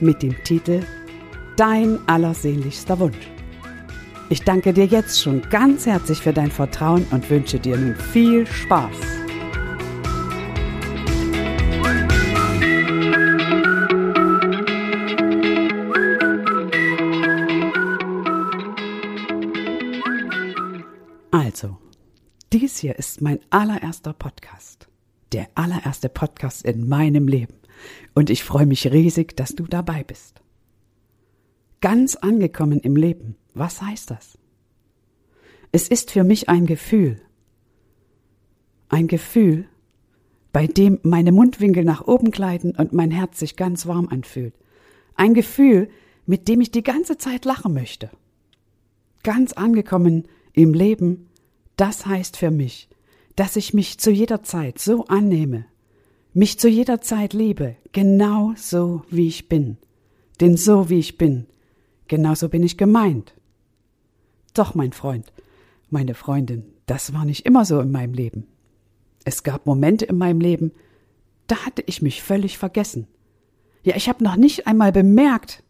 mit dem Titel Dein allersehnlichster Wunsch. Ich danke dir jetzt schon ganz herzlich für dein Vertrauen und wünsche dir nun viel Spaß. Also, dies hier ist mein allererster Podcast. Der allererste Podcast in meinem Leben. Und ich freue mich riesig, dass du dabei bist. Ganz angekommen im Leben. Was heißt das? Es ist für mich ein Gefühl. Ein Gefühl, bei dem meine Mundwinkel nach oben gleiten und mein Herz sich ganz warm anfühlt. Ein Gefühl, mit dem ich die ganze Zeit lachen möchte. Ganz angekommen im Leben, das heißt für mich, dass ich mich zu jeder Zeit so annehme, mich zu jeder Zeit liebe, genau so wie ich bin. Denn so wie ich bin, genauso bin ich gemeint. Doch, mein Freund, meine Freundin, das war nicht immer so in meinem Leben. Es gab Momente in meinem Leben, da hatte ich mich völlig vergessen. Ja, ich habe noch nicht einmal bemerkt,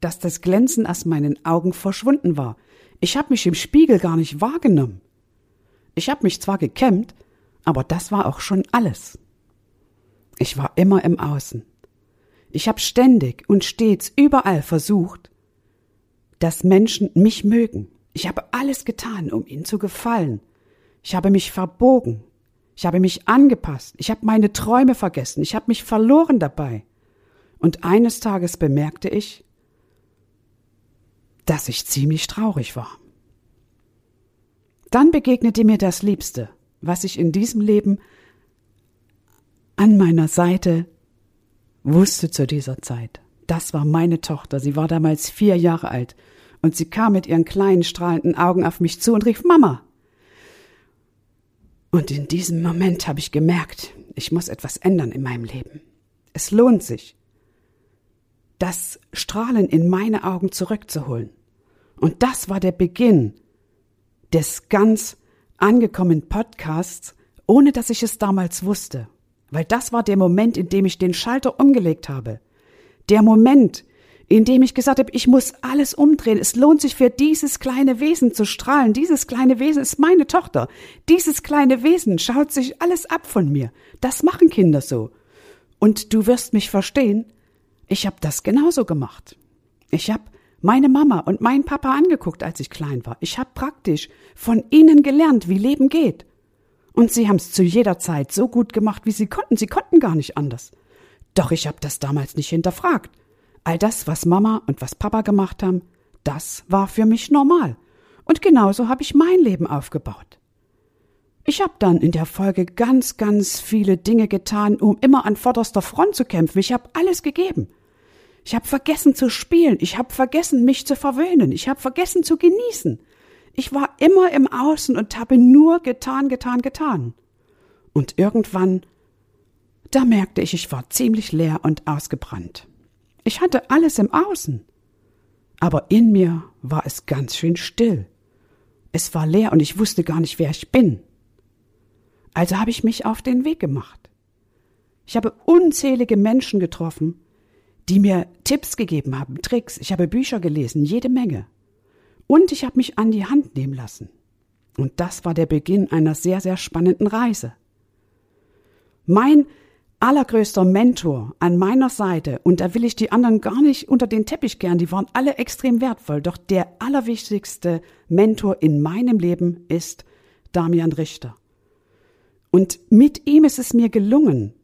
dass das Glänzen aus meinen Augen verschwunden war. Ich habe mich im Spiegel gar nicht wahrgenommen. Ich habe mich zwar gekämmt, aber das war auch schon alles. Ich war immer im Außen. Ich habe ständig und stets überall versucht, dass Menschen mich mögen. Ich habe alles getan, um ihnen zu gefallen. Ich habe mich verbogen. Ich habe mich angepasst. Ich habe meine Träume vergessen. Ich habe mich verloren dabei. Und eines Tages bemerkte ich, dass ich ziemlich traurig war. Dann begegnete mir das Liebste, was ich in diesem Leben an meiner Seite wusste zu dieser Zeit. Das war meine Tochter. Sie war damals vier Jahre alt. Und sie kam mit ihren kleinen strahlenden Augen auf mich zu und rief Mama. Und in diesem Moment habe ich gemerkt, ich muss etwas ändern in meinem Leben. Es lohnt sich, das Strahlen in meine Augen zurückzuholen. Und das war der Beginn des ganz angekommenen Podcasts, ohne dass ich es damals wusste weil das war der Moment, in dem ich den Schalter umgelegt habe. Der Moment, in dem ich gesagt habe, ich muss alles umdrehen. Es lohnt sich für dieses kleine Wesen zu strahlen. Dieses kleine Wesen ist meine Tochter. Dieses kleine Wesen schaut sich alles ab von mir. Das machen Kinder so. Und du wirst mich verstehen, ich habe das genauso gemacht. Ich habe meine Mama und meinen Papa angeguckt, als ich klein war. Ich habe praktisch von ihnen gelernt, wie Leben geht. Und sie haben es zu jeder Zeit so gut gemacht, wie sie konnten. Sie konnten gar nicht anders. Doch ich habe das damals nicht hinterfragt. All das, was Mama und was Papa gemacht haben, das war für mich normal. Und genauso habe ich mein Leben aufgebaut. Ich habe dann in der Folge ganz, ganz viele Dinge getan, um immer an vorderster Front zu kämpfen. Ich habe alles gegeben. Ich habe vergessen zu spielen. Ich habe vergessen, mich zu verwöhnen. Ich habe vergessen zu genießen. Ich war immer im Außen und habe nur getan, getan, getan. Und irgendwann, da merkte ich, ich war ziemlich leer und ausgebrannt. Ich hatte alles im Außen. Aber in mir war es ganz schön still. Es war leer und ich wusste gar nicht, wer ich bin. Also habe ich mich auf den Weg gemacht. Ich habe unzählige Menschen getroffen, die mir Tipps gegeben haben, Tricks. Ich habe Bücher gelesen, jede Menge. Und ich habe mich an die Hand nehmen lassen. Und das war der Beginn einer sehr, sehr spannenden Reise. Mein allergrößter Mentor an meiner Seite, und da will ich die anderen gar nicht unter den Teppich gern, die waren alle extrem wertvoll, doch der allerwichtigste Mentor in meinem Leben ist Damian Richter. Und mit ihm ist es mir gelungen,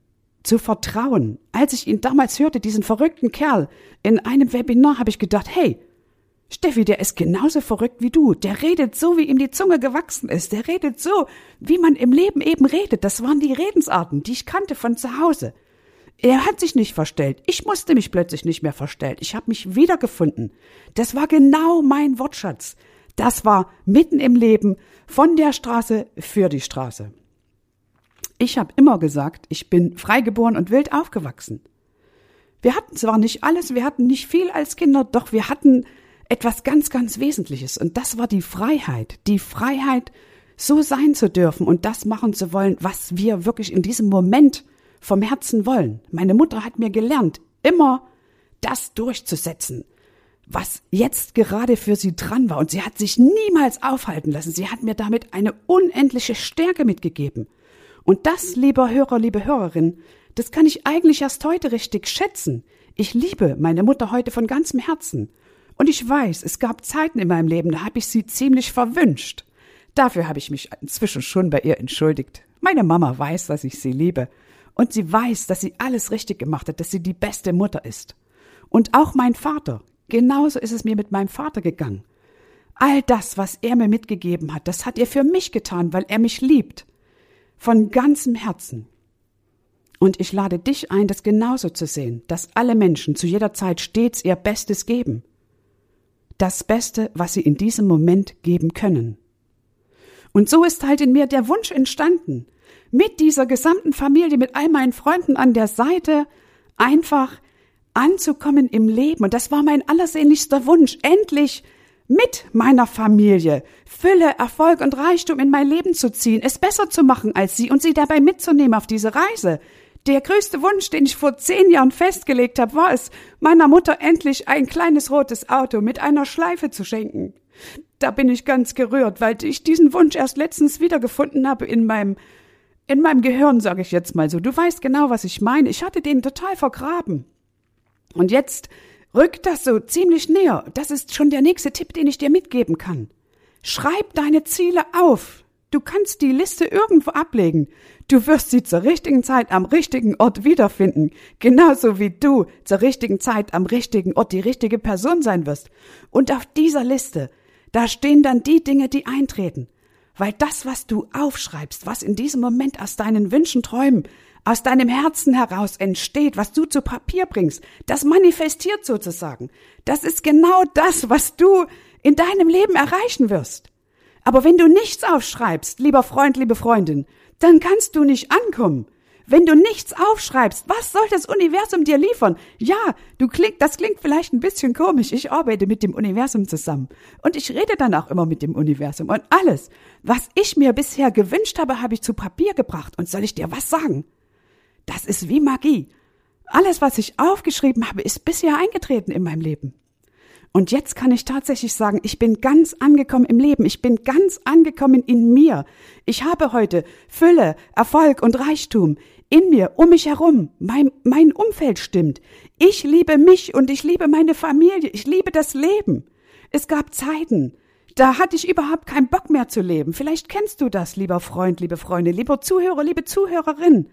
zu vertrauen. Als ich ihn damals hörte, diesen verrückten Kerl, in einem Webinar, habe ich gedacht, hey, Steffi, der ist genauso verrückt wie du. Der redet so, wie ihm die Zunge gewachsen ist. Der redet so, wie man im Leben eben redet. Das waren die Redensarten, die ich kannte von zu Hause. Er hat sich nicht verstellt. Ich musste mich plötzlich nicht mehr verstellen. Ich habe mich wiedergefunden. Das war genau mein Wortschatz. Das war mitten im Leben, von der Straße für die Straße. Ich habe immer gesagt, ich bin freigeboren und wild aufgewachsen. Wir hatten zwar nicht alles, wir hatten nicht viel als Kinder, doch wir hatten etwas ganz, ganz Wesentliches. Und das war die Freiheit. Die Freiheit, so sein zu dürfen und das machen zu wollen, was wir wirklich in diesem Moment vom Herzen wollen. Meine Mutter hat mir gelernt, immer das durchzusetzen, was jetzt gerade für sie dran war. Und sie hat sich niemals aufhalten lassen. Sie hat mir damit eine unendliche Stärke mitgegeben. Und das, lieber Hörer, liebe Hörerin, das kann ich eigentlich erst heute richtig schätzen. Ich liebe meine Mutter heute von ganzem Herzen. Und ich weiß, es gab Zeiten in meinem Leben, da habe ich sie ziemlich verwünscht. Dafür habe ich mich inzwischen schon bei ihr entschuldigt. Meine Mama weiß, dass ich sie liebe. Und sie weiß, dass sie alles richtig gemacht hat, dass sie die beste Mutter ist. Und auch mein Vater. Genauso ist es mir mit meinem Vater gegangen. All das, was er mir mitgegeben hat, das hat er für mich getan, weil er mich liebt. Von ganzem Herzen. Und ich lade dich ein, das genauso zu sehen, dass alle Menschen zu jeder Zeit stets ihr Bestes geben das Beste, was sie in diesem Moment geben können. Und so ist halt in mir der Wunsch entstanden, mit dieser gesamten Familie, mit all meinen Freunden an der Seite, einfach anzukommen im Leben. Und das war mein allersehnlichster Wunsch, endlich mit meiner Familie Fülle, Erfolg und Reichtum in mein Leben zu ziehen, es besser zu machen als sie und sie dabei mitzunehmen auf diese Reise, der größte Wunsch, den ich vor zehn Jahren festgelegt habe, war es, meiner Mutter endlich ein kleines rotes Auto mit einer Schleife zu schenken. Da bin ich ganz gerührt, weil ich diesen Wunsch erst letztens wiedergefunden habe in meinem in meinem Gehirn, sage ich jetzt mal so. Du weißt genau, was ich meine. Ich hatte den total vergraben. Und jetzt rückt das so ziemlich näher. Das ist schon der nächste Tipp, den ich dir mitgeben kann. Schreib deine Ziele auf. Du kannst die Liste irgendwo ablegen. Du wirst sie zur richtigen Zeit am richtigen Ort wiederfinden, genauso wie du zur richtigen Zeit am richtigen Ort die richtige Person sein wirst. Und auf dieser Liste, da stehen dann die Dinge, die eintreten. Weil das, was du aufschreibst, was in diesem Moment aus deinen Wünschen, Träumen, aus deinem Herzen heraus entsteht, was du zu Papier bringst, das manifestiert sozusagen. Das ist genau das, was du in deinem Leben erreichen wirst. Aber wenn du nichts aufschreibst, lieber Freund, liebe Freundin, dann kannst du nicht ankommen. Wenn du nichts aufschreibst, was soll das Universum dir liefern? Ja, du klingt, das klingt vielleicht ein bisschen komisch. Ich arbeite mit dem Universum zusammen. Und ich rede dann auch immer mit dem Universum. Und alles, was ich mir bisher gewünscht habe, habe ich zu Papier gebracht. Und soll ich dir was sagen? Das ist wie Magie. Alles, was ich aufgeschrieben habe, ist bisher eingetreten in meinem Leben. Und jetzt kann ich tatsächlich sagen, ich bin ganz angekommen im Leben. Ich bin ganz angekommen in mir. Ich habe heute Fülle, Erfolg und Reichtum in mir, um mich herum. Mein, mein Umfeld stimmt. Ich liebe mich und ich liebe meine Familie. Ich liebe das Leben. Es gab Zeiten, da hatte ich überhaupt keinen Bock mehr zu leben. Vielleicht kennst du das, lieber Freund, liebe Freunde, lieber Zuhörer, liebe Zuhörerin.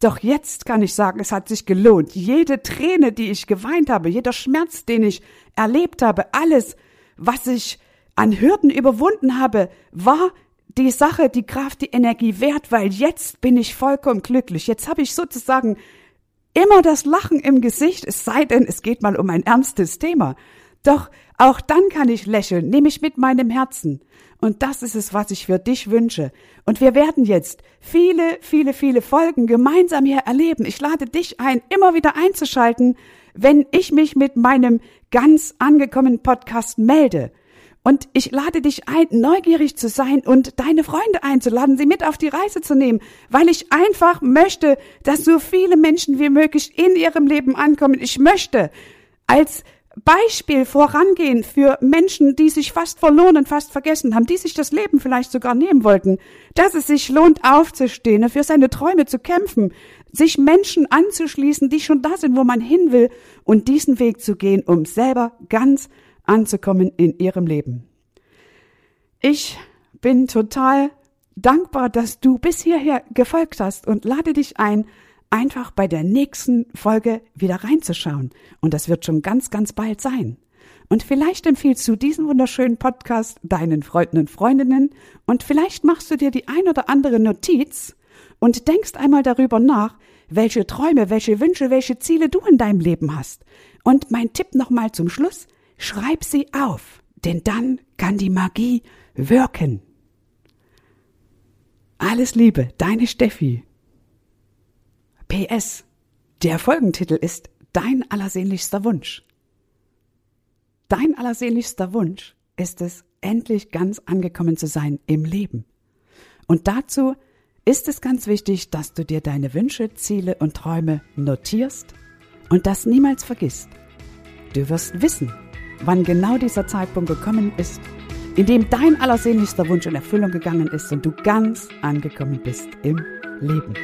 Doch jetzt kann ich sagen, es hat sich gelohnt. Jede Träne, die ich geweint habe, jeder Schmerz, den ich erlebt habe, alles, was ich an Hürden überwunden habe, war die Sache, die Kraft, die Energie wert, weil jetzt bin ich vollkommen glücklich. Jetzt habe ich sozusagen immer das Lachen im Gesicht, es sei denn, es geht mal um ein ernstes Thema. Doch auch dann kann ich lächeln, nämlich mit meinem Herzen. Und das ist es, was ich für dich wünsche. Und wir werden jetzt viele, viele, viele Folgen gemeinsam hier erleben. Ich lade dich ein, immer wieder einzuschalten, wenn ich mich mit meinem ganz angekommenen Podcast melde. Und ich lade dich ein, neugierig zu sein und deine Freunde einzuladen, sie mit auf die Reise zu nehmen, weil ich einfach möchte, dass so viele Menschen wie möglich in ihrem Leben ankommen. Ich möchte als Beispiel vorangehen für Menschen, die sich fast verloren und fast vergessen haben, die sich das Leben vielleicht sogar nehmen wollten, dass es sich lohnt, aufzustehen, für seine Träume zu kämpfen, sich Menschen anzuschließen, die schon da sind, wo man hin will und diesen Weg zu gehen, um selber ganz anzukommen in ihrem Leben. Ich bin total dankbar, dass du bis hierher gefolgt hast und lade dich ein, einfach bei der nächsten Folge wieder reinzuschauen. Und das wird schon ganz, ganz bald sein. Und vielleicht empfiehlst du diesen wunderschönen Podcast deinen Freunden und Freundinnen und vielleicht machst du dir die ein oder andere Notiz und denkst einmal darüber nach, welche Träume, welche Wünsche, welche Ziele du in deinem Leben hast. Und mein Tipp nochmal zum Schluss, schreib sie auf, denn dann kann die Magie wirken. Alles Liebe, deine Steffi. PS. Der Folgentitel ist Dein allersehnlichster Wunsch. Dein allersehnlichster Wunsch ist es, endlich ganz angekommen zu sein im Leben. Und dazu ist es ganz wichtig, dass du dir deine Wünsche, Ziele und Träume notierst und das niemals vergisst. Du wirst wissen, wann genau dieser Zeitpunkt gekommen ist, in dem dein allersehnlichster Wunsch in Erfüllung gegangen ist und du ganz angekommen bist im Leben.